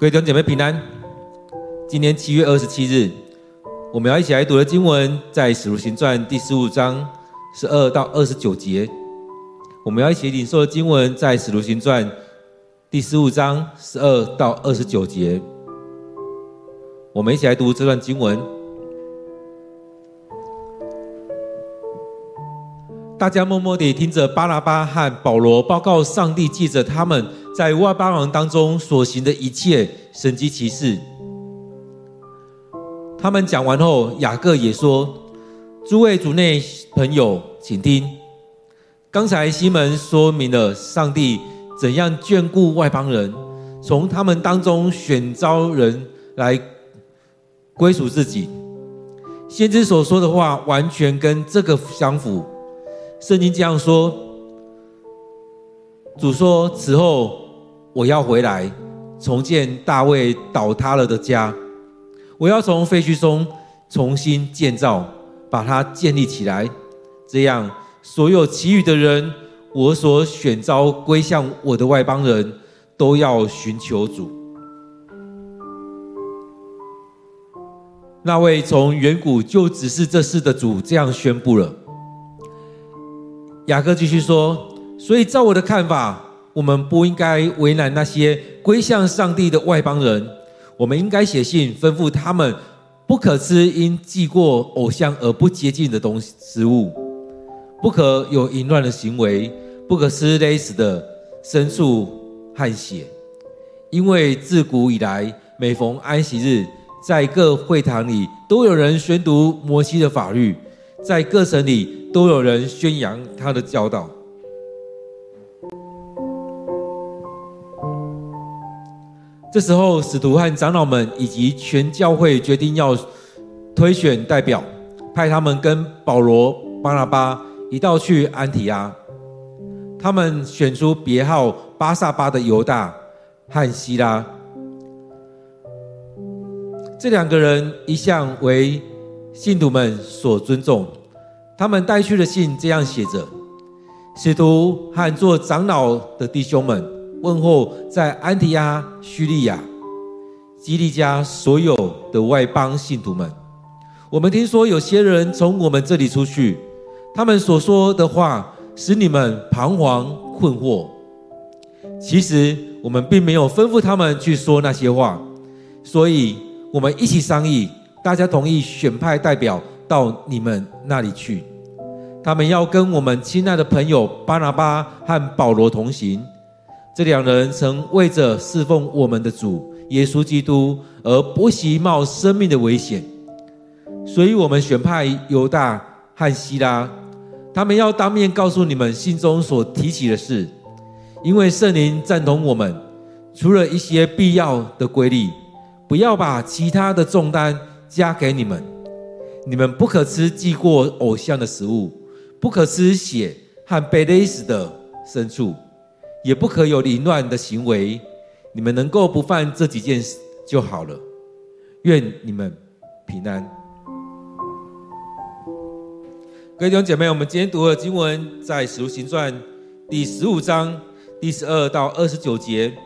各位弟兄姐妹平安。今天七月二十七日，我们要一起来读的经文在《使徒行传》第十五章十二到二十九节。我们要一起领受的经文在《使徒行传》第十五章十二到二十九节。我们一起来读这段经文。大家默默地听着巴拉巴和保罗报告上帝记着他们在外邦人当中所行的一切神迹奇事。他们讲完后，雅各也说：“诸位主内朋友，请听。刚才西门说明了上帝怎样眷顾外邦人，从他们当中选召人来归属自己。先知所说的话完全跟这个相符。”圣经这样说：“主说，此后我要回来，重建大卫倒塌了的家。我要从废墟中重新建造，把它建立起来。这样，所有其余的人，我所选召归向我的外邦人，都要寻求主。那位从远古就指示这事的主这样宣布了。”雅各继续说：“所以照我的看法，我们不应该为难那些归向上帝的外邦人。我们应该写信吩咐他们，不可吃因祭过偶像而不洁净的东西食物，不可有淫乱的行为，不可吃勒死的牲畜和血。因为自古以来，每逢安息日，在各会堂里都有人宣读摩西的法律。”在各城里都有人宣扬他的教导。这时候，使徒和长老们以及全教会决定要推选代表，派他们跟保罗、巴拿巴一道去安提阿。他们选出别号巴萨巴的犹大和西拉，这两个人一向为信徒们所尊重，他们带去的信这样写着：“使徒和做长老的弟兄们，问候在安提阿、叙利亚、基利家所有的外邦信徒们。我们听说有些人从我们这里出去，他们所说的话使你们彷徨困惑。其实我们并没有吩咐他们去说那些话，所以我们一起商议。”大家同意选派代表到你们那里去，他们要跟我们亲爱的朋友巴拿巴和保罗同行。这两人曾为着侍奉我们的主耶稣基督而不惜冒生命的危险，所以我们选派犹大和希拉，他们要当面告诉你们信中所提起的事，因为圣灵赞同我们，除了一些必要的规例，不要把其他的重担。加给你们，你们不可吃祭过偶像的食物，不可吃血和被勒死的牲畜，也不可有凌乱的行为。你们能够不犯这几件事就好了。愿你们平安。各位弟兄姐妹，我们今天读的经文在《使徒行传》第十五章第十二到二十九节。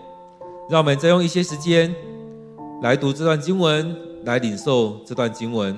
让我们再用一些时间来读这段经文。来领受这段经文。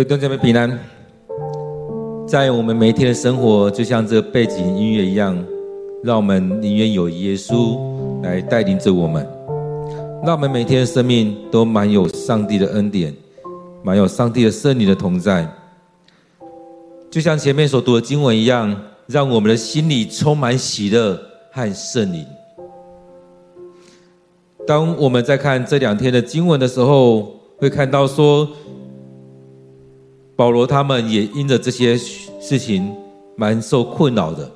各位弟兄姐妹平安，在我们每一天的生活，就像这个背景音乐一样，让我们宁愿有耶稣来带领着我们，让我们每天的生命都满有上帝的恩典，满有上帝的圣灵的同在。就像前面所读的经文一样，让我们的心里充满喜乐和圣灵。当我们在看这两天的经文的时候，会看到说，保罗他们也因着这些事情蛮受困扰的，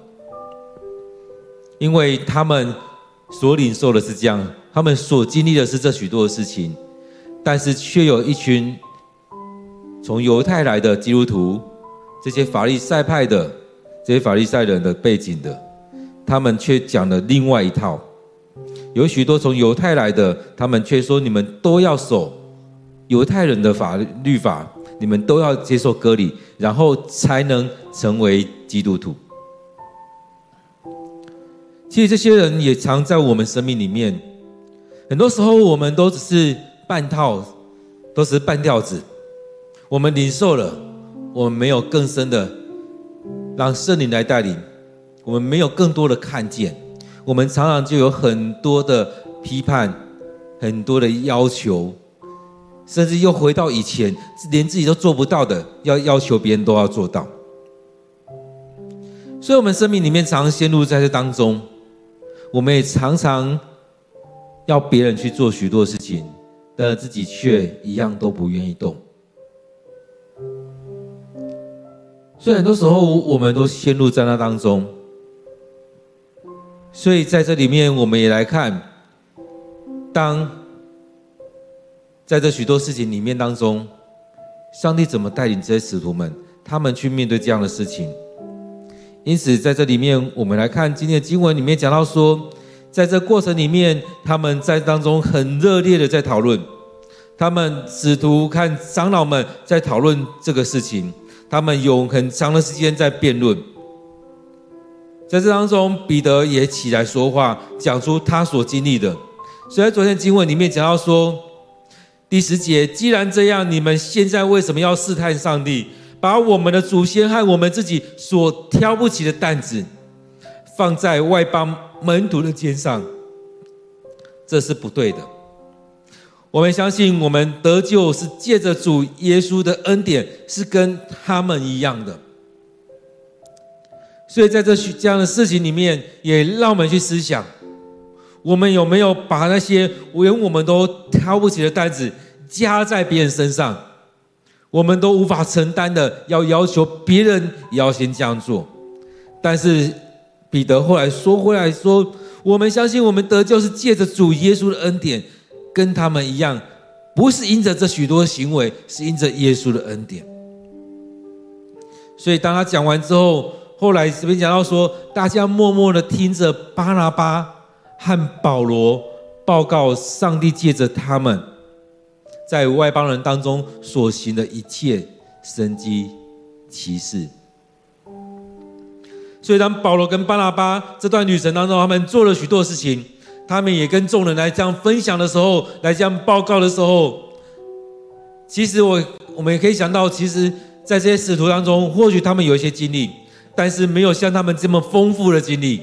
因为他们所领受的是这样，他们所经历的是这许多的事情，但是却有一群从犹太来的基督徒。这些法利赛派的，这些法利赛人的背景的，他们却讲了另外一套。有许多从犹太来的，他们却说：你们都要守犹太人的法律法，你们都要接受割礼，然后才能成为基督徒。其实这些人也常在我们生命里面，很多时候我们都只是半套，都是半吊子，我们领受了。我们没有更深的让圣灵来带领，我们没有更多的看见，我们常常就有很多的批判，很多的要求，甚至又回到以前，连自己都做不到的，要要求别人都要做到。所以，我们生命里面常常陷入在这当中，我们也常常要别人去做许多事情，但自己却一样都不愿意动。所以很多时候，我们都陷入在那当中。所以在这里面，我们也来看，当在这许多事情里面当中，上帝怎么带领这些使徒们，他们去面对这样的事情。因此，在这里面，我们来看今天的经文里面讲到说，在这过程里面，他们在当中很热烈的在讨论，他们使徒看长老们在讨论这个事情。他们有很长的时间在辩论，在这当中，彼得也起来说话，讲出他所经历的。所以在昨天经文里面讲到说，第十节，既然这样，你们现在为什么要试探上帝，把我们的祖先和我们自己所挑不起的担子放在外邦门徒的肩上？这是不对的。我们相信，我们得救是借着主耶稣的恩典，是跟他们一样的。所以在这这样的事情里面，也让我们去思想：我们有没有把那些连我们都挑不起的担子加在别人身上？我们都无法承担的，要要求别人也要先这样做。但是彼得后来说回来说：我们相信，我们得救是借着主耶稣的恩典。跟他们一样，不是因着这许多行为，是因着耶稣的恩典。所以当他讲完之后，后来这边讲到说，大家默默的听着巴拿巴和保罗报告上帝借着他们，在外邦人当中所行的一切神迹奇事。所以当保罗跟巴拿巴这段旅程当中，他们做了许多事情。他们也跟众人来这样分享的时候，来这样报告的时候，其实我我们也可以想到，其实，在这些使徒当中，或许他们有一些经历，但是没有像他们这么丰富的经历。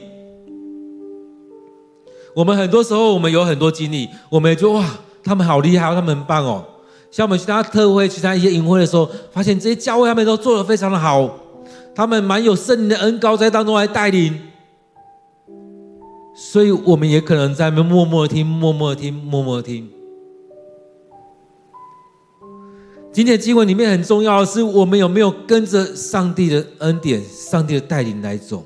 我们很多时候，我们有很多经历，我们也就哇，他们好厉害哦，他们很棒哦。像我们去参加特会、去参加一些营会的时候，发现这些教会他们都做得非常的好，他们蛮有圣灵的恩膏在当中来带领。所以，我们也可能在那边默默的听，默默的听，默默的听。今天的经文里面很重要的是，我们有没有跟着上帝的恩典、上帝的带领来走？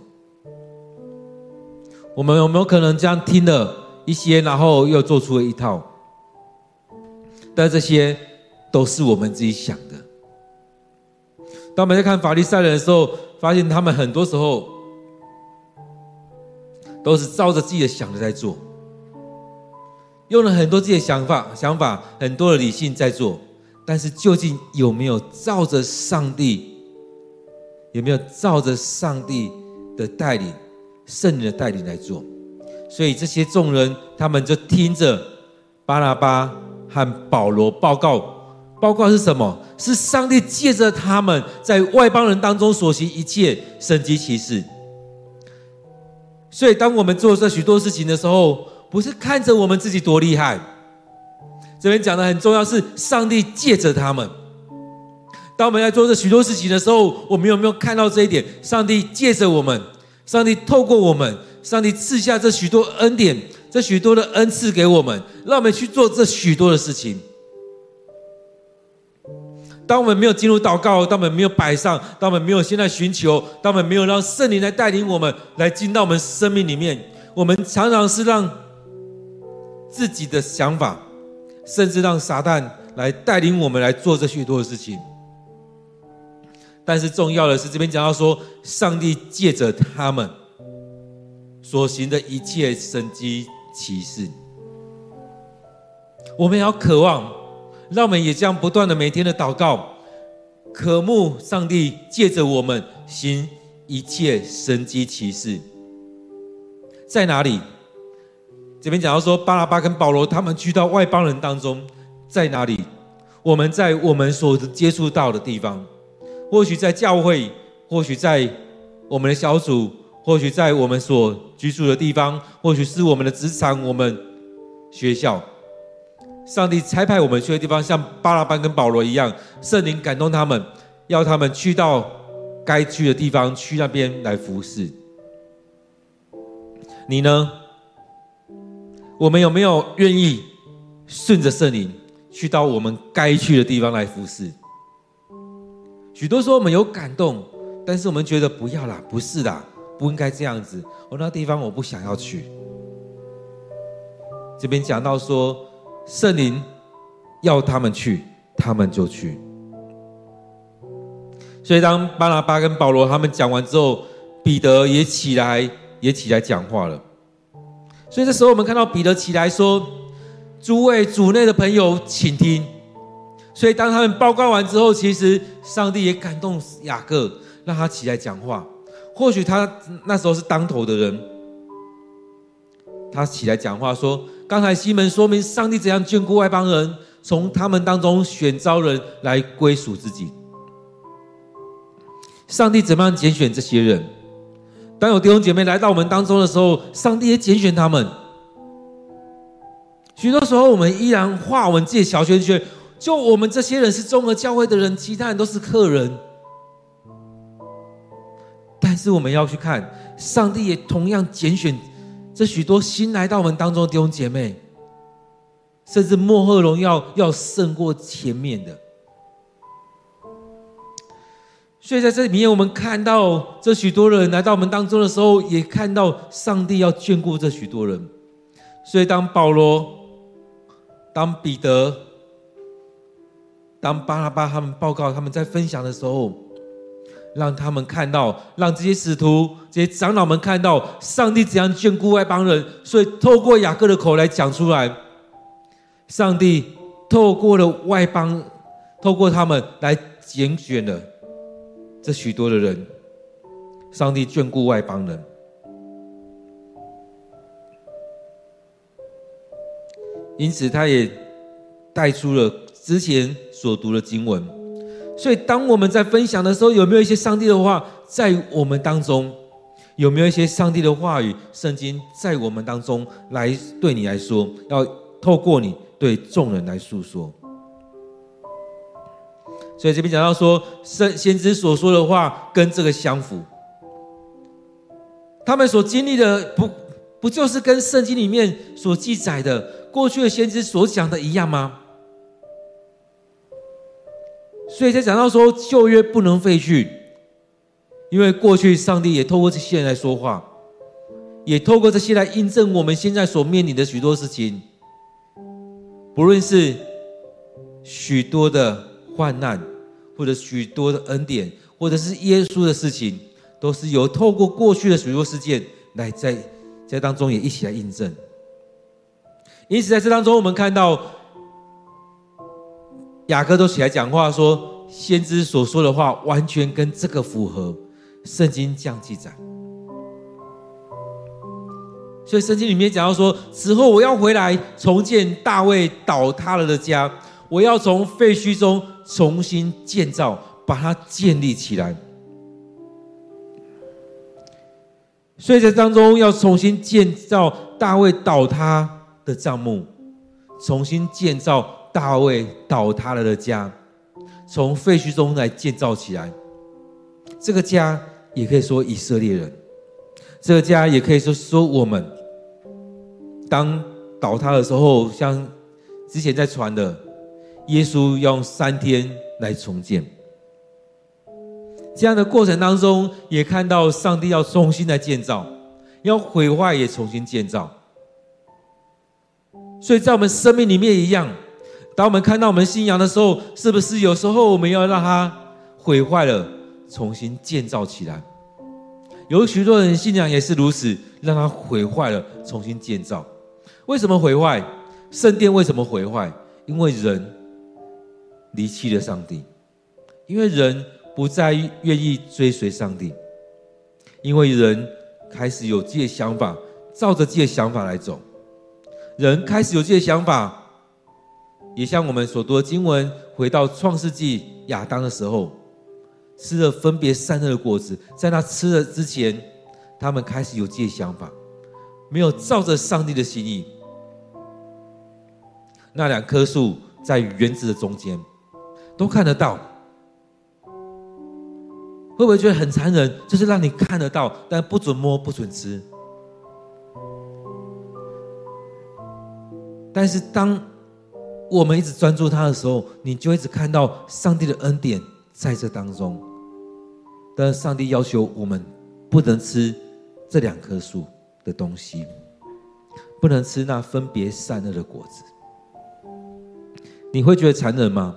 我们有没有可能这样听了一些，然后又做出了一套？但这些都是我们自己想的。当我们在看法利赛人的时候，发现他们很多时候。都是照着自己的想的在做，用了很多自己的想法、想法，很多的理性在做，但是究竟有没有照着上帝？有没有照着上帝的带领、圣灵的带领来做？所以这些众人，他们就听着巴拉巴和保罗报告报告是什么？是上帝借着他们在外邦人当中所行一切神迹奇事。所以，当我们做这许多事情的时候，不是看着我们自己多厉害。这边讲的很重要，是上帝借着他们。当我们在做这许多事情的时候，我们有没有看到这一点？上帝借着我们，上帝透过我们，上帝赐下这许多恩典，这许多的恩赐给我们，让我们去做这许多的事情。当我们没有进入祷告，当我们没有摆上，当我们没有现在寻求，当我们没有让圣灵来带领我们，来进到我们生命里面，我们常常是让自己的想法，甚至让撒旦来带领我们来做这许多的事情。但是重要的是，这边讲到说，上帝借着他们所行的一切神迹奇事，我们要渴望。让我们也这样不断的每天的祷告，渴慕上帝借着我们行一切神迹奇事。在哪里？这边讲到说，巴拉巴跟保罗他们去到外邦人当中，在哪里？我们在我们所接触到的地方，或许在教会，或许在我们的小组，或许在我们所居住的地方，或许是我们的职场，我们学校。上帝差派我们去的地方，像巴拉巴跟保罗一样，圣灵感动他们，要他们去到该去的地方，去那边来服侍。你呢？我们有没有愿意顺着圣灵去到我们该去的地方来服侍？许多时候我们有感动，但是我们觉得不要啦，不是啦，不应该这样子。我那地方我不想要去。这边讲到说。圣灵要他们去，他们就去。所以，当巴拿巴跟保罗他们讲完之后，彼得也起来，也起来讲话了。所以，这时候我们看到彼得起来说：“诸位主内的朋友，请听。”所以，当他们报告完之后，其实上帝也感动雅各，让他起来讲话。或许他那时候是当头的人，他起来讲话说。刚才西门说明上帝怎样眷顾外邦人，从他们当中选召人来归属自己。上帝怎么样拣选这些人？当有弟兄姐妹来到我们当中的时候，上帝也拣选他们。许多时候，我们依然画我们自己的小圈圈，就我们这些人是中合教会的人，其他人都是客人。但是我们要去看，上帝也同样拣选。这许多新来到我们当中的弟兄姐妹，甚至莫赫荣耀要胜过前面的。所以在这里面，我们看到这许多人来到我们当中的时候，也看到上帝要眷顾这许多人。所以当保罗、当彼得、当巴拉巴他们报告他们在分享的时候，让他们看到，让这些使徒、这些长老们看到上帝怎样眷顾外邦人，所以透过雅各的口来讲出来，上帝透过了外邦，透过他们来拣选了这许多的人，上帝眷顾外邦人，因此他也带出了之前所读的经文。所以，当我们在分享的时候，有没有一些上帝的话在我们当中？有没有一些上帝的话语、圣经在我们当中来对你来说，要透过你对众人来诉说？所以这边讲到说，先先知所说的话跟这个相符，他们所经历的不不就是跟圣经里面所记载的过去的先知所讲的一样吗？所以才讲到说旧约不能废去，因为过去上帝也透过这些人来说话，也透过这些来印证我们现在所面临的许多事情，不论是许多的患难，或者许多的恩典，或者是耶稣的事情，都是由透过过去的许多事件来在在当中也一起来印证。因此在这当中，我们看到。雅各都起来讲话说，先知所说的话完全跟这个符合，圣经这样记载。所以圣经里面讲到说，此后我要回来重建大卫倒塌了的家，我要从废墟中重新建造，把它建立起来。所以在当中要重新建造大卫倒塌的帐幕，重新建造大卫倒塌了的家，从废墟中来建造起来。这个家也可以说以色列人，这个家也可以说说我们。当倒塌的时候，像之前在传的，耶稣用三天来重建。这样的过程当中，也看到上帝要重新来建造，要毁坏也重新建造。所以在我们生命里面一样，当我们看到我们信仰的时候，是不是有时候我们要让它毁坏了，重新建造起来？有许多人信仰也是如此，让它毁坏了，重新建造。为什么毁坏？圣殿为什么毁坏？因为人离弃了上帝，因为人。不再愿意追随上帝，因为人开始有自己的想法，照着自己的想法来走。人开始有自己的想法，也像我们所读的经文，回到创世纪亚当的时候，吃了分别善恶的果子，在那吃了之前，他们开始有自己想法，没有照着上帝的心意。那两棵树在园子的中间，都看得到。会不会觉得很残忍？就是让你看得到，但不准摸，不准吃。但是当我们一直专注他的时候，你就一直看到上帝的恩典在这当中。但是上帝要求我们不能吃这两棵树的东西，不能吃那分别善恶的果子。你会觉得残忍吗？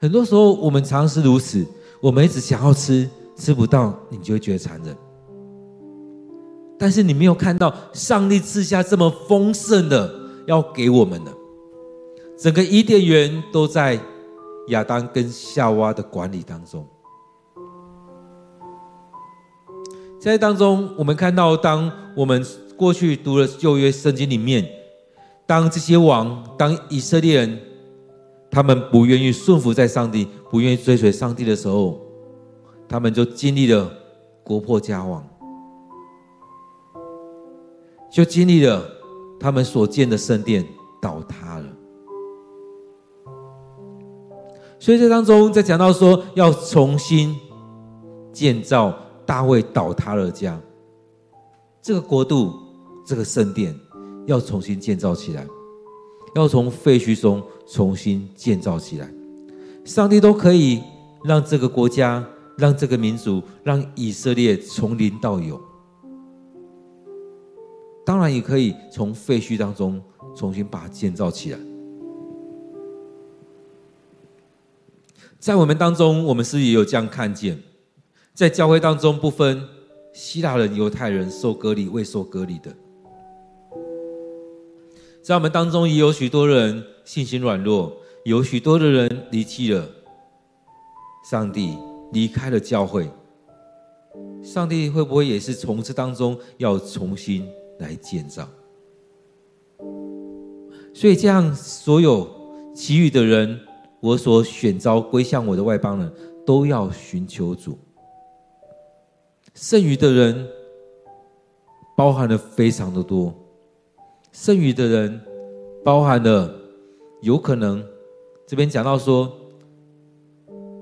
很多时候我们常常是如此。我们一直想要吃，吃不到，你就会觉得残忍。但是你没有看到上帝赐下这么丰盛的要给我们的，整个伊甸园都在亚当跟夏娃的管理当中。在当中，我们看到，当我们过去读了旧约圣经里面，当这些王，当以色列人。他们不愿意顺服在上帝，不愿意追随上帝的时候，他们就经历了国破家亡，就经历了他们所建的圣殿倒塌所以这当中在讲到说要重新建造大卫倒塌了家，这个国度，这个圣殿要重新建造起来。要从废墟中重新建造起来，上帝都可以让这个国家、让这个民族、让以色列从零到有。当然也可以从废墟当中重新把它建造起来。在我们当中，我们是也有这样看见？在教会当中，不分希腊人、犹太人、受割礼、未受割礼的。在我们当中也有许多人信心软弱，有许多的人离弃了上帝，离开了教会。上帝会不会也是从这当中要重新来建造？所以这样，所有其余的人，我所选召归向我的外邦人都要寻求主。剩余的人包含了非常的多。剩余的人，包含了有可能，这边讲到说，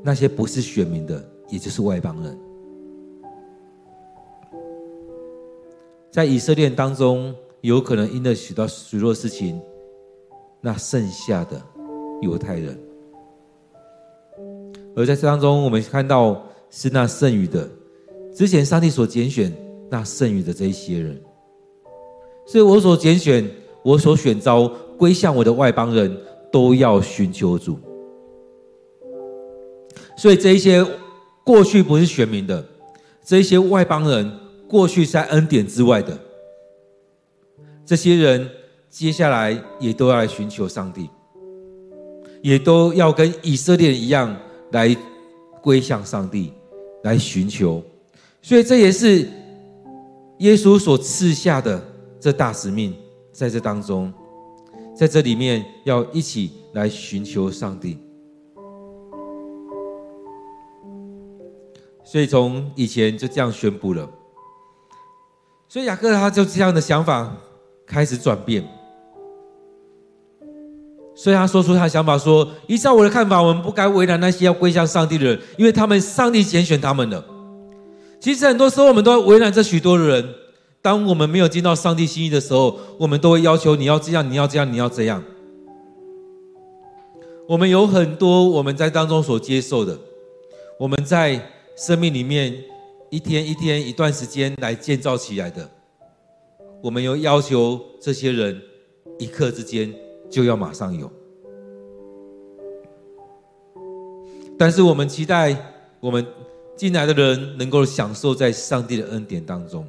那些不是选民的，也就是外邦人，在以色列当中，有可能因了许多许多事情，那剩下的犹太人，而在这当中，我们看到是那剩余的，之前上帝所拣选那剩余的这一些人。所以我所拣选、我所选召归向我的外邦人都要寻求主。所以这一些过去不是选民的，这一些外邦人过去在恩典之外的，这些人接下来也都要来寻求上帝，也都要跟以色列一样来归向上帝，来寻求。所以这也是耶稣所赐下的。这大使命在这当中，在这里面要一起来寻求上帝。所以从以前就这样宣布了。所以雅各他就这样的想法开始转变。所以他说出他的想法说：依照我的看法，我们不该为难那些要归向上帝的人，因为他们上帝拣选他们了。其实很多时候我们都要为难这许多的人。当我们没有尽到上帝心意的时候，我们都会要求你要这样，你要这样，你要这样。我们有很多我们在当中所接受的，我们在生命里面一天一天一段时间来建造起来的，我们又要求这些人一刻之间就要马上有。但是我们期待我们进来的人能够享受在上帝的恩典当中。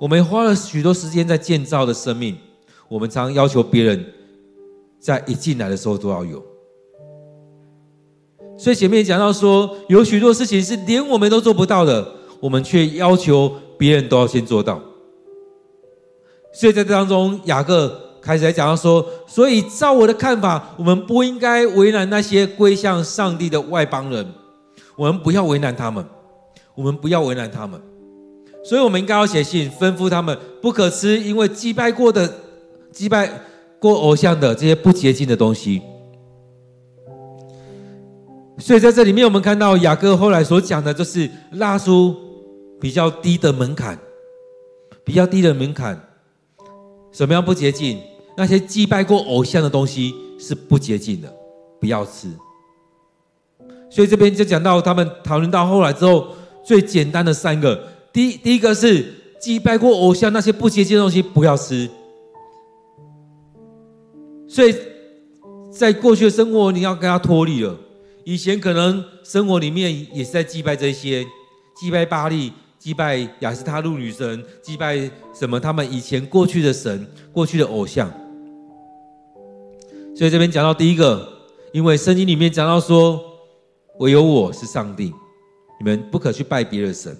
我们花了许多时间在建造的生命，我们常要求别人在一进来的时候都要有。所以前面讲到说，有许多事情是连我们都做不到的，我们却要求别人都要先做到。所以在这当中，雅各开始来讲到说，所以照我的看法，我们不应该为难那些归向上帝的外邦人，我们不要为难他们，我们不要为难他们。所以，我们应该要写信吩咐他们，不可吃因为祭拜过的、祭拜过偶像的这些不洁净的东西。所以，在这里面，我们看到雅各后来所讲的，就是拉出比较低的门槛，比较低的门槛。什么样不洁净？那些祭拜过偶像的东西是不洁净的，不要吃。所以，这边就讲到他们讨论到后来之后，最简单的三个。第第一个是祭拜过偶像那些不洁净的东西不要吃，所以在过去的生活你要跟他脱离了。以前可能生活里面也是在祭拜这些，祭拜巴力、祭拜雅斯他路女神、祭拜什么他们以前过去的神、过去的偶像。所以这边讲到第一个，因为圣经里面讲到说，唯有我是上帝，你们不可去拜别的神。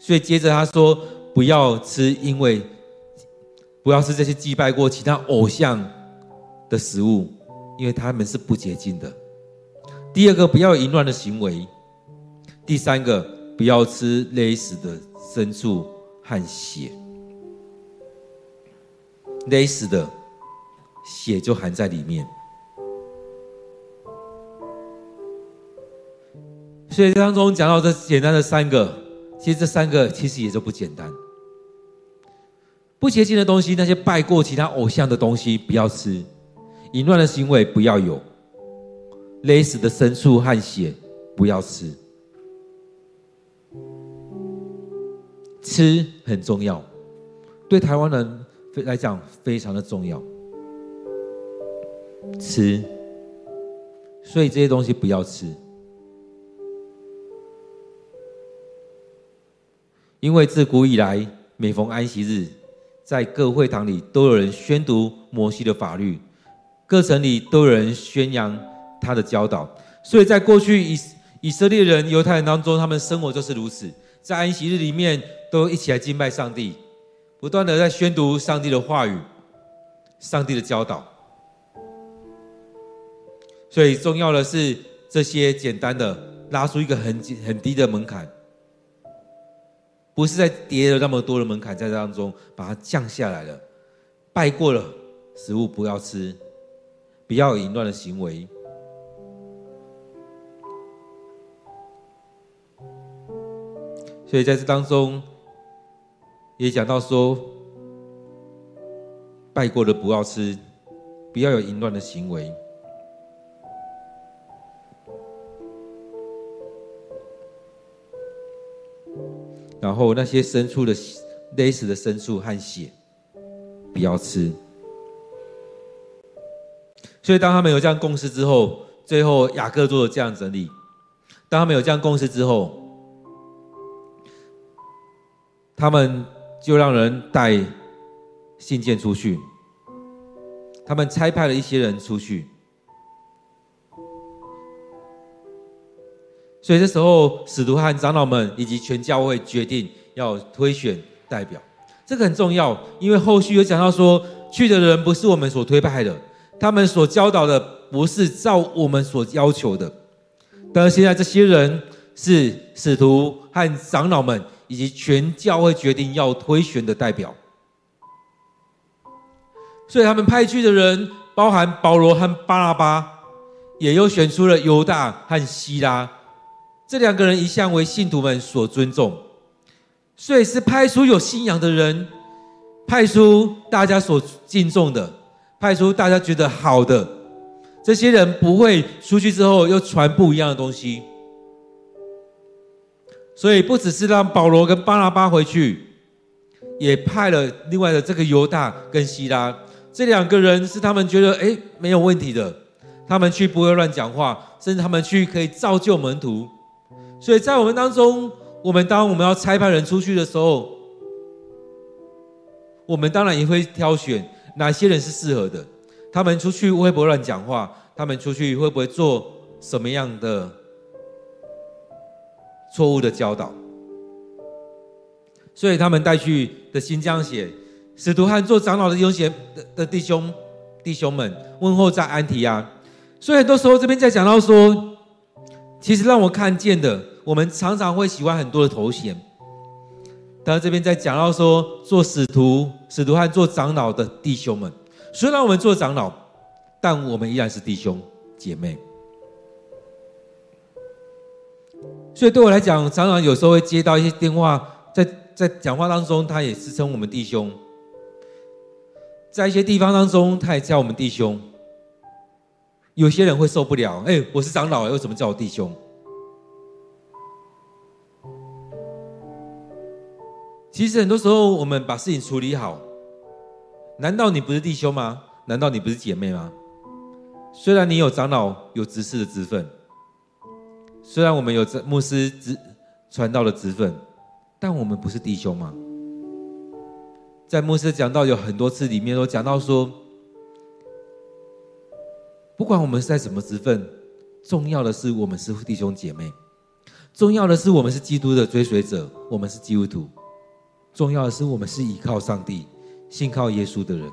所以接着他说：“不要吃，因为不要吃这些祭拜过其他偶像的食物，因为他们是不洁净的。第二个，不要淫乱的行为；第三个，不要吃勒死的牲畜和血。勒死的血就含在里面。所以当中讲到这简单的三个。”其实这三个其实也就不简单，不洁净的东西，那些拜过其他偶像的东西不要吃，淫乱的行为不要有，勒死的牲畜和血不要吃，吃很重要，对台湾人来讲非常的重要，吃，所以这些东西不要吃。因为自古以来，每逢安息日，在各会堂里都有人宣读摩西的法律，各城里都有人宣扬他的教导。所以在过去以以色列人、犹太人当中，他们生活就是如此，在安息日里面都一起来敬拜上帝，不断的在宣读上帝的话语、上帝的教导。所以重要的是这些简单的拉出一个很很低的门槛。不是在叠了那么多的门槛在当中把它降下来了，拜过了食物不要吃，不要淫乱的行为。所以在这当中也讲到说，拜过的不要吃，不要有淫乱的行为。然后那些牲畜的勒死的牲畜和血，不要吃。所以当他们有这样共识之后，最后雅各做了这样整理。当他们有这样共识之后，他们就让人带信件出去。他们差派了一些人出去。所以这时候，使徒和长老们以及全教会决定要推选代表，这个很重要，因为后续有讲到说，去的人不是我们所推派的，他们所教导的不是照我们所要求的。但是现在这些人是使徒和长老们以及全教会决定要推选的代表，所以他们派去的人包含保罗和巴拉巴，也又选出了犹大和希拉。这两个人一向为信徒们所尊重，所以是派出有信仰的人，派出大家所敬重的，派出大家觉得好的。这些人不会出去之后又传不一样的东西，所以不只是让保罗跟巴拿巴回去，也派了另外的这个犹大跟希拉，这两个人是他们觉得诶没有问题的，他们去不会乱讲话，甚至他们去可以造就门徒。所以在我们当中，我们当我们要差派人出去的时候，我们当然也会挑选哪些人是适合的。他们出去会不会乱讲话？他们出去会不会做什么样的错误的教导？所以他们带去的新疆血：使徒和做长老的弟兄的的弟兄弟兄们，问候在安提亚。所以很多时候这边在讲到说，其实让我看见的。我们常常会喜欢很多的头衔，但这边在讲到说，做使徒、使徒和做长老的弟兄们，虽然我们做长老，但我们依然是弟兄姐妹。所以对我来讲，常常有时候会接到一些电话，在在讲话当中，他也是称我们弟兄，在一些地方当中，他也叫我们弟兄。有些人会受不了，哎，我是长老，为什么叫我弟兄？其实很多时候，我们把事情处理好，难道你不是弟兄吗？难道你不是姐妹吗？虽然你有长老、有执事的职分，虽然我们有牧师、职传道的职分，但我们不是弟兄吗？在牧师讲道有很多次里面都讲到说，不管我们是在什么职分，重要的是我们是弟兄姐妹，重要的是我们是基督的追随者，我们是基督徒。重要的是，我们是依靠上帝、信靠耶稣的人，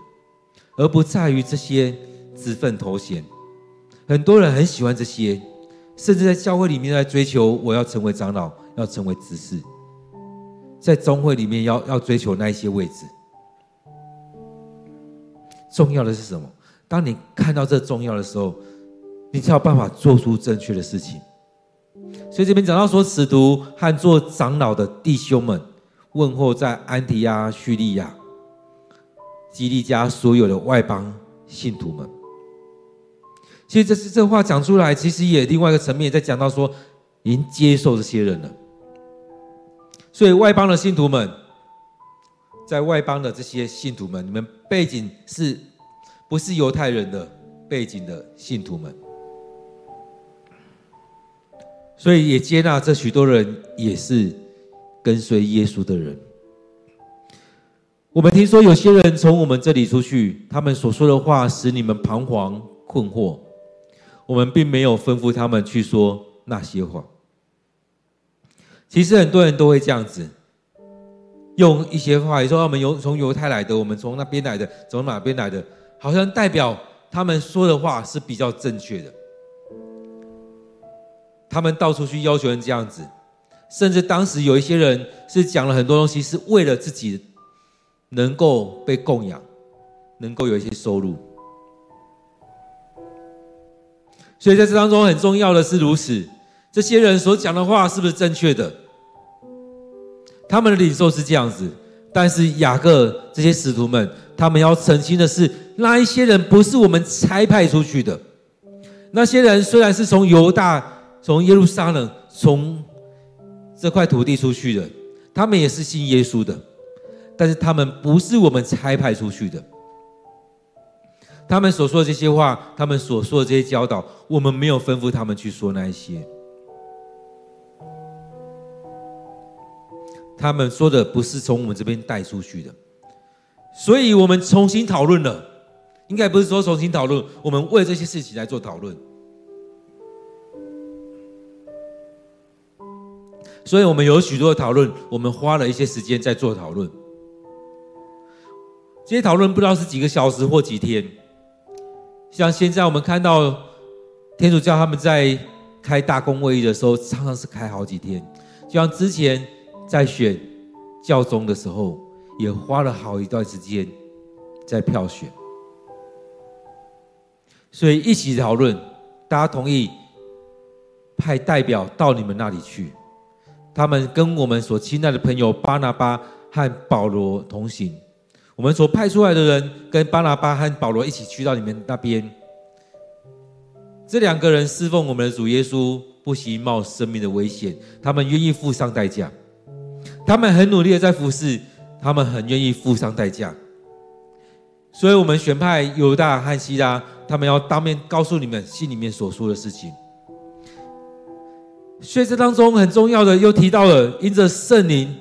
而不在于这些职分头衔。很多人很喜欢这些，甚至在教会里面在追求，我要成为长老，要成为执事，在宗会里面要要追求那一些位置。重要的是什么？当你看到这重要的时候，你才有办法做出正确的事情。所以这边讲到说，使徒和做长老的弟兄们。问候在安提亚、叙利亚、基利家所有的外邦信徒们。其实这是这话讲出来，其实也另外一个层面在讲到说，已经接受这些人了。所以外邦的信徒们，在外邦的这些信徒们，你们背景是不是犹太人的背景的信徒们？所以也接纳这许多人也是。跟随耶稣的人，我们听说有些人从我们这里出去，他们所说的话使你们彷徨困惑。我们并没有吩咐他们去说那些话。其实很多人都会这样子，用一些话，说我们由从犹太来的，我们从那边来的，从哪边来的，好像代表他们说的话是比较正确的。他们到处去要求人这样子。甚至当时有一些人是讲了很多东西，是为了自己能够被供养，能够有一些收入。所以在这当中很重要的是如此，这些人所讲的话是不是正确的？他们的领受是这样子，但是雅各这些使徒们，他们要澄清的是，那一些人不是我们差派出去的。那些人虽然是从犹大、从耶路撒冷、从这块土地出去的，他们也是信耶稣的，但是他们不是我们差派出去的。他们所说的这些话，他们所说的这些教导，我们没有吩咐他们去说那一些。他们说的不是从我们这边带出去的，所以我们重新讨论了，应该不是说重新讨论，我们为这些事情来做讨论。所以我们有许多的讨论，我们花了一些时间在做讨论。这些讨论不知道是几个小时或几天。像现在我们看到天主教他们在开大公会议的时候，常常是开好几天。就像之前在选教宗的时候，也花了好一段时间在票选。所以一起讨论，大家同意派代表到你们那里去。他们跟我们所亲爱的朋友巴拿巴和保罗同行。我们所派出来的人跟巴拿巴和保罗一起去到你们那边。这两个人侍奉我们的主耶稣，不惜冒生命的危险，他们愿意付上代价。他们很努力的在服侍，他们很愿意付上代价。所以，我们选派犹大和西拉，他们要当面告诉你们心里面所说的事情。所以，这当中很重要的又提到了，因着圣灵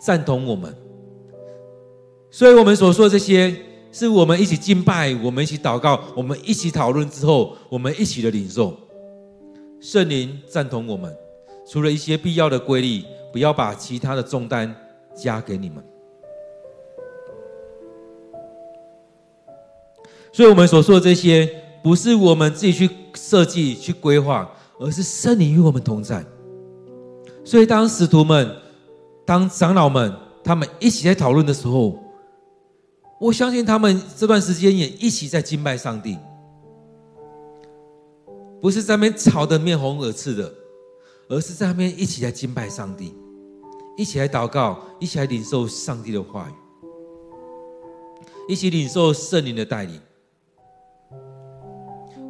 赞同我们。所以我们所说的这些，是我们一起敬拜，我们一起祷告，我们一起讨论之后，我们一起的领受。圣灵赞同我们，除了一些必要的规律，不要把其他的重担加给你们。所以，我们所说的这些，不是我们自己去设计、去规划，而是圣灵与我们同在。所以，当使徒们、当长老们他们一起在讨论的时候，我相信他们这段时间也一起在敬拜上帝，不是在那边吵得面红耳赤的，而是在那边一起在敬拜上帝，一起来祷告，一起来领受上帝的话语，一起领受圣灵的带领。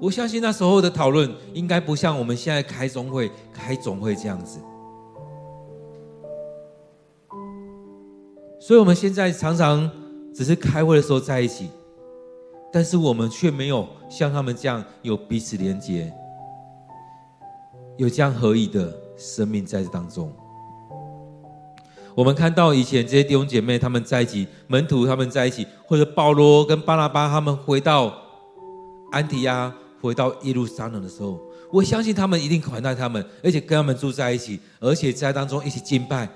我相信那时候的讨论应该不像我们现在开中会、开总会这样子，所以我们现在常常只是开会的时候在一起，但是我们却没有像他们这样有彼此连接，有这样合一的生命在这当中。我们看到以前这些弟兄姐妹他们在一起，门徒他们在一起，或者保罗跟巴拿巴他们回到安提阿。回到耶路撒冷的时候，我相信他们一定款待他们，而且跟他们住在一起，而且在当中一起敬拜、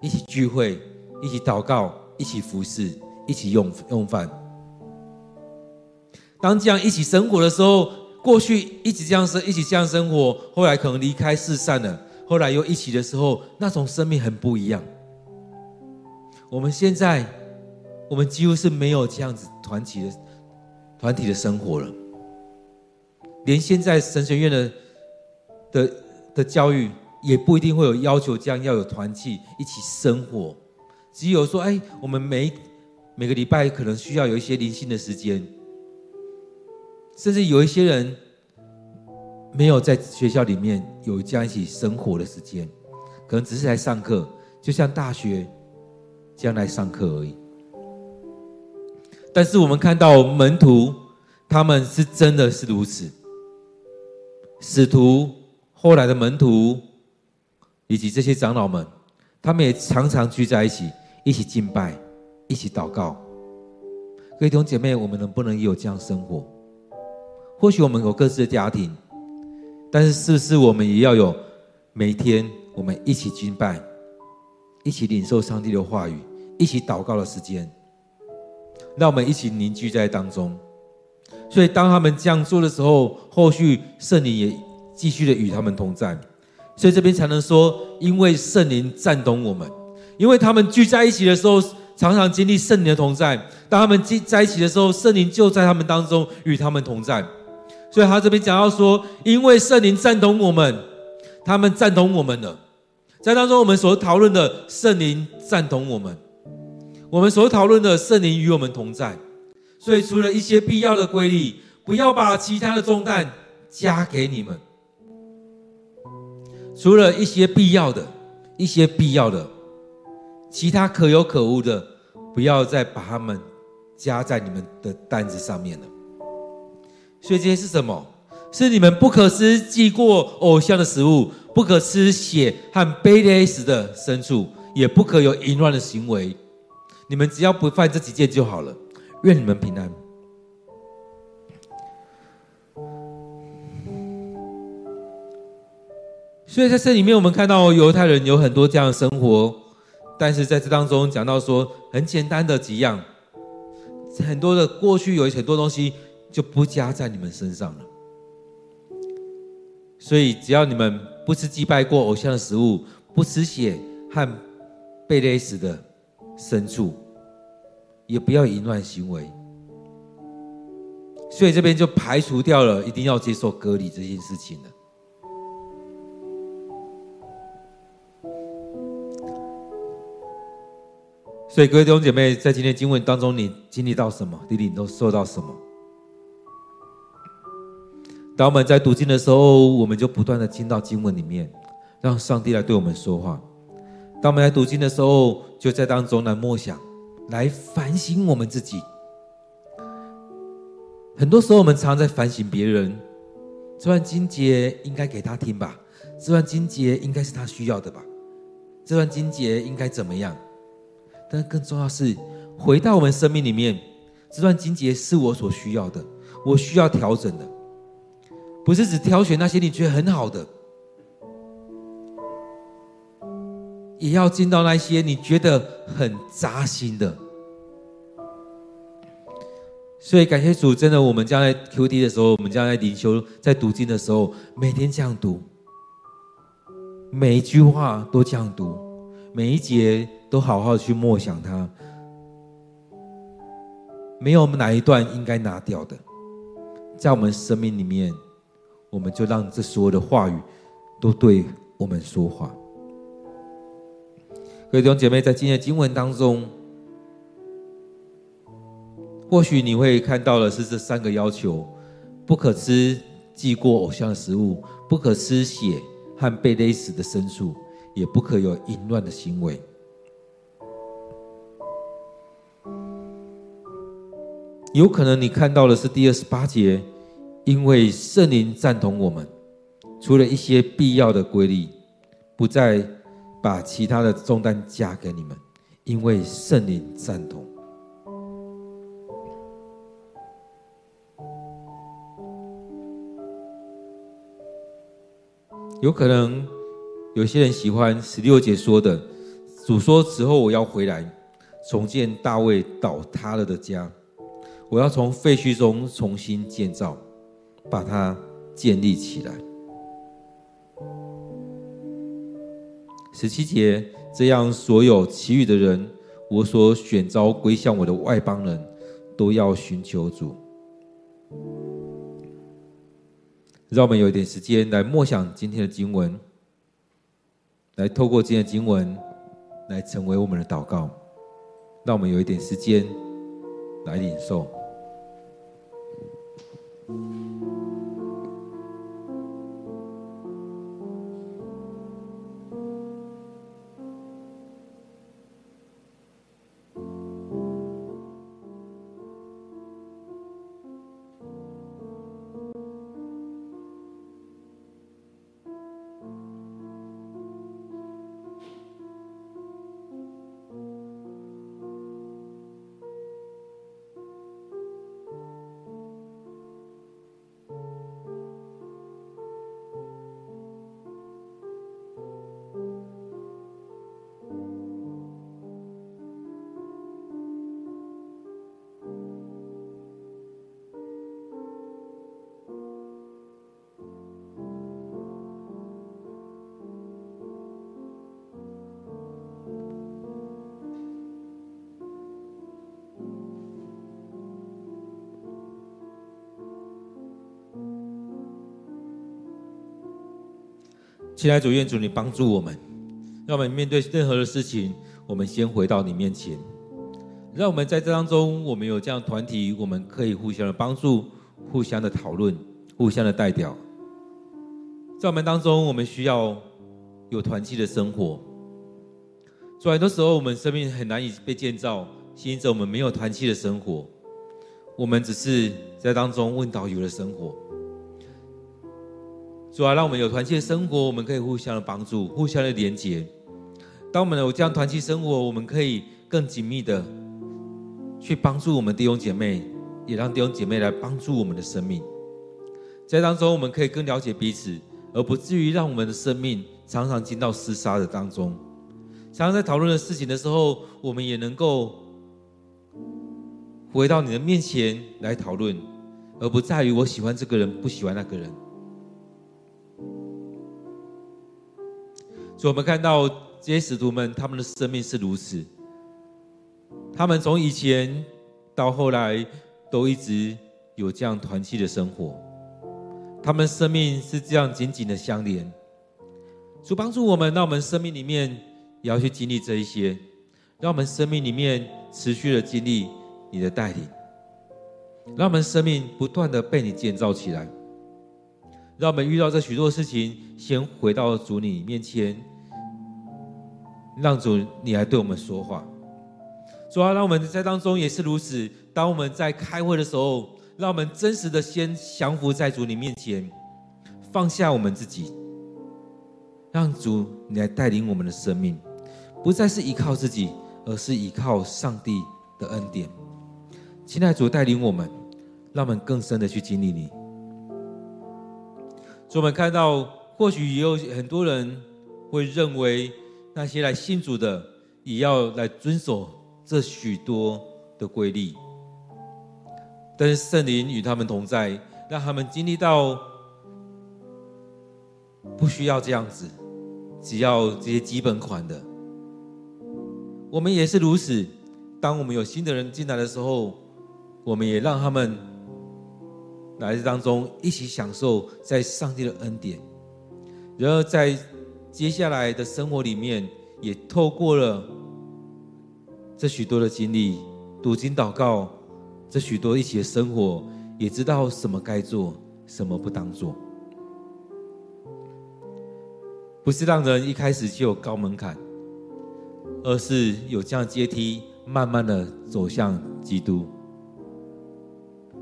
一起聚会、一起祷告、一起服侍、一起用用饭。当这样一起生活的时候，过去一起这样生，一起这样生活，后来可能离开世散了，后来又一起的时候，那种生命很不一样。我们现在，我们几乎是没有这样子团体的团体的生活了。连现在神学院的的的教育也不一定会有要求，这样要有团契一起生活。只有说，哎，我们每每个礼拜可能需要有一些零星的时间，甚至有一些人没有在学校里面有这样一起生活的时间，可能只是来上课，就像大学这样来上课而已。但是我们看到门徒，他们是真的是如此。使徒后来的门徒，以及这些长老们，他们也常常聚在一起，一起敬拜，一起祷告。各位弟兄姐妹，我们能不能也有这样生活？或许我们有各自的家庭，但是是不是我们也要有每天我们一起敬拜，一起领受上帝的话语，一起祷告的时间？让我们一起凝聚在当中。所以，当他们这样做的时候，后续圣灵也继续的与他们同在。所以这边才能说，因为圣灵赞同我们，因为他们聚在一起的时候，常常经历圣灵的同在。当他们聚在一起的时候，圣灵就在他们当中与他们同在。所以他这边讲到说，因为圣灵赞同我们，他们赞同我们了。在当中，我们所讨论的圣灵赞同我们，我们所讨论的圣灵与我们同在。所以，除了一些必要的规律，不要把其他的重担加给你们。除了一些必要的、一些必要的，其他可有可无的，不要再把它们加在你们的担子上面了。所以这些是什么？是你们不可吃祭过偶像的食物，不可吃血和被勒死的牲畜，也不可有淫乱的行为。你们只要不犯这几件就好了。愿你们平安。所以在这里面，我们看到犹太人有很多这样的生活，但是在这当中讲到说很简单的几样，很多的过去有很多东西就不加在你们身上了。所以只要你们不吃祭拜过偶像的食物，不吃血和被勒死的牲畜，也不要淫乱行为。所以这边就排除掉了一定要接受隔离这件事情了。所以各位弟兄姐妹，在今天经文当中，你经历到什么？弟弟你都受到什么？当我们在读经的时候，我们就不断的进到经文里面，让上帝来对我们说话。当我们来读经的时候，就在当中来默想，来反省我们自己。很多时候，我们常在反省别人，这段经节应该给他听吧？这段经节应该是他需要的吧？这段经节应该怎么样？但更重要是，回到我们生命里面，这段经节是我所需要的，我需要调整的，不是只挑选那些你觉得很好的，也要进到那些你觉得很扎心的。所以感谢主，真的，我们将来 QT 的时候，我们将来灵修，在读经的时候，每天这样读，每一句话都这样读，每一节。都好好去默想它，没有我们哪一段应该拿掉的，在我们生命里面，我们就让这所有的话语都对我们说话。各位弟兄姐妹，在今天的经文当中，或许你会看到的是这三个要求：不可吃祭过偶像的食物，不可吃血和被勒死的牲畜，也不可有淫乱的行为。有可能你看到的是第二十八节，因为圣灵赞同我们，除了一些必要的规律，不再把其他的重担加给你们，因为圣灵赞同。有可能有些人喜欢十六节说的，主说：“此后我要回来，重建大卫倒塌了的家。”我要从废墟中重新建造，把它建立起来。十七节，这样所有其余的人，我所选召归向我的外邦人，都要寻求主。让我们有一点时间来默想今天的经文，来透过今天的经文，来成为我们的祷告。让我们有一点时间来领受。亲爱的主，愿主你帮助我们，让我们面对任何的事情，我们先回到你面前。让我们在这当中，我们有这样团体，我们可以互相的帮助，互相的讨论，互相的代表。在我们当中，我们需要有团契的生活。所以很多时候，我们生命很难以被建造，因着我们没有团契的生活，我们只是在当中问道有的生活。主啊，让我们有团契的生活，我们可以互相的帮助，互相的连结。当我们有这样团契生活，我们可以更紧密的去帮助我们弟兄姐妹，也让弟兄姐妹来帮助我们的生命。在当中，我们可以更了解彼此，而不至于让我们的生命常常进到厮杀的当中。常常在讨论的事情的时候，我们也能够回到你的面前来讨论，而不在于我喜欢这个人，不喜欢那个人。所以，我们看到这些使徒们，他们的生命是如此。他们从以前到后来，都一直有这样团契的生活。他们生命是这样紧紧的相连。主帮助我们，让我们生命里面也要去经历这一些，让我们生命里面持续的经历。你的带领，让我们生命不断的被你建造起来。让我们遇到这许多事情，先回到主你面前，让主你来对我们说话。主啊，让我们在当中也是如此。当我们在开会的时候，让我们真实的先降服在主你面前，放下我们自己，让主你来带领我们的生命，不再是依靠自己，而是依靠上帝的恩典。亲爱主带领我们，让我们更深的去经历你。所以我们看到，或许也有很多人会认为，那些来信主的也要来遵守这许多的规律。但是圣灵与他们同在，让他们经历到不需要这样子，只要这些基本款的。我们也是如此，当我们有新的人进来的时候。我们也让他们来这当中一起享受在上帝的恩典，然后在接下来的生活里面，也透过了这许多的经历、读经、祷告，这许多一起的生活，也知道什么该做，什么不当做。不是让人一开始就有高门槛，而是有这样阶梯，慢慢的走向基督。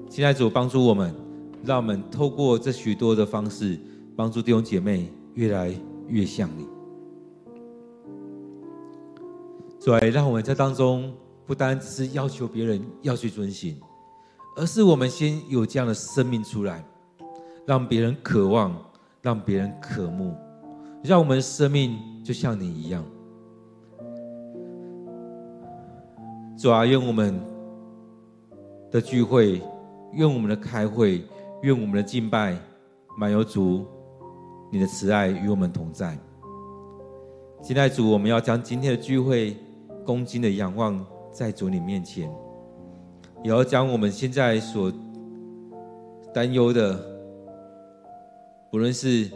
现在主帮助我们，让我们透过这许多的方式，帮助弟兄姐妹越来越像你。所以，让我们在当中不单只是要求别人要去遵行，而是我们先有这样的生命出来，让别人渴望，让别人渴慕，让我们的生命就像你一样。主啊，愿我们的聚会。愿我们的开会，愿我们的敬拜，满有主你的慈爱与我们同在。现在主，我们要将今天的聚会恭敬的仰望在主你面前，也要将我们现在所担忧的，不论是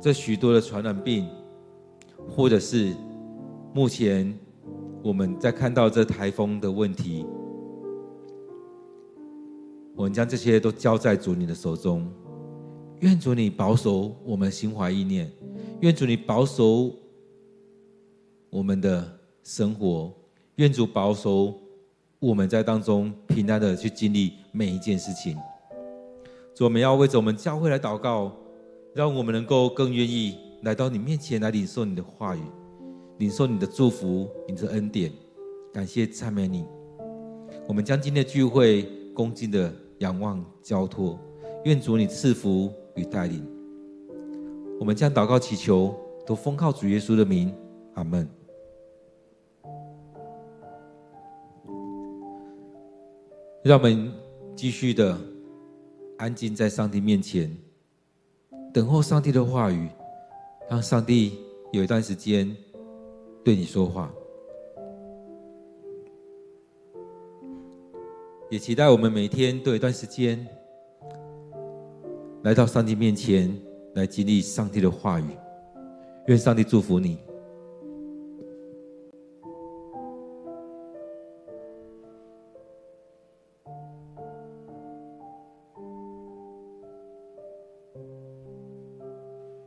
这许多的传染病，或者是目前我们在看到这台风的问题。我们将这些都交在主你的手中，愿主你保守我们心怀意念，愿主你保守我们的生活，愿主保守我们在当中平安的去经历每一件事情。主，我们要为着我们教会来祷告，让我们能够更愿意来到你面前来领受你的话语，领受你的祝福，你的恩典。感谢赞美你，我们将今天的聚会恭敬的。仰望交托，愿主你赐福与带领。我们将祷告祈求，都奉靠主耶稣的名，阿门。让我们继续的安静在上帝面前，等候上帝的话语，让上帝有一段时间对你说话。也期待我们每天都有一段时间来到上帝面前，来经历上帝的话语。愿上帝祝福你。